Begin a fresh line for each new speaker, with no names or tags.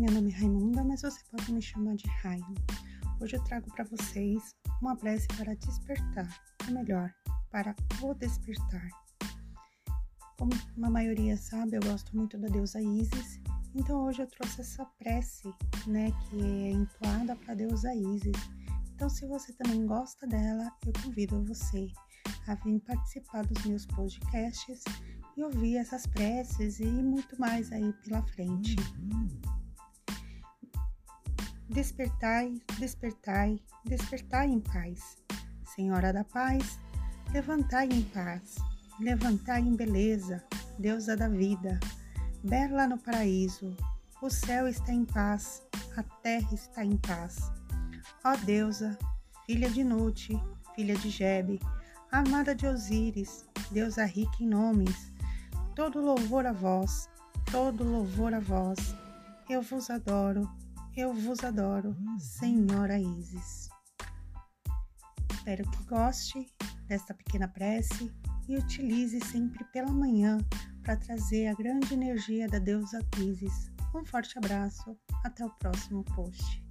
meu nome é Raimunda, mas você pode me chamar de Raim. Hoje eu trago para vocês uma prece para despertar, ou melhor, para o despertar. Como a maioria sabe, eu gosto muito da deusa Isis, então hoje eu trouxe essa prece, né, que é entoada para a deusa Isis. Então, se você também gosta dela, eu convido você a vir participar dos meus podcasts e ouvir essas preces e muito mais aí pela frente. Despertai, despertai, despertai em paz. Senhora da paz, levantai em paz, levantai em beleza, deusa da vida, bela no paraíso. O céu está em paz, a terra está em paz. Ó deusa, filha de Nute, filha de Jebe, amada de Osíris, deusa rica em nomes, todo louvor a vós, todo louvor a vós. Eu vos adoro, eu vos adoro, Senhora Isis. Espero que goste desta pequena prece e utilize sempre pela manhã para trazer a grande energia da deusa Isis. Um forte abraço, até o próximo post.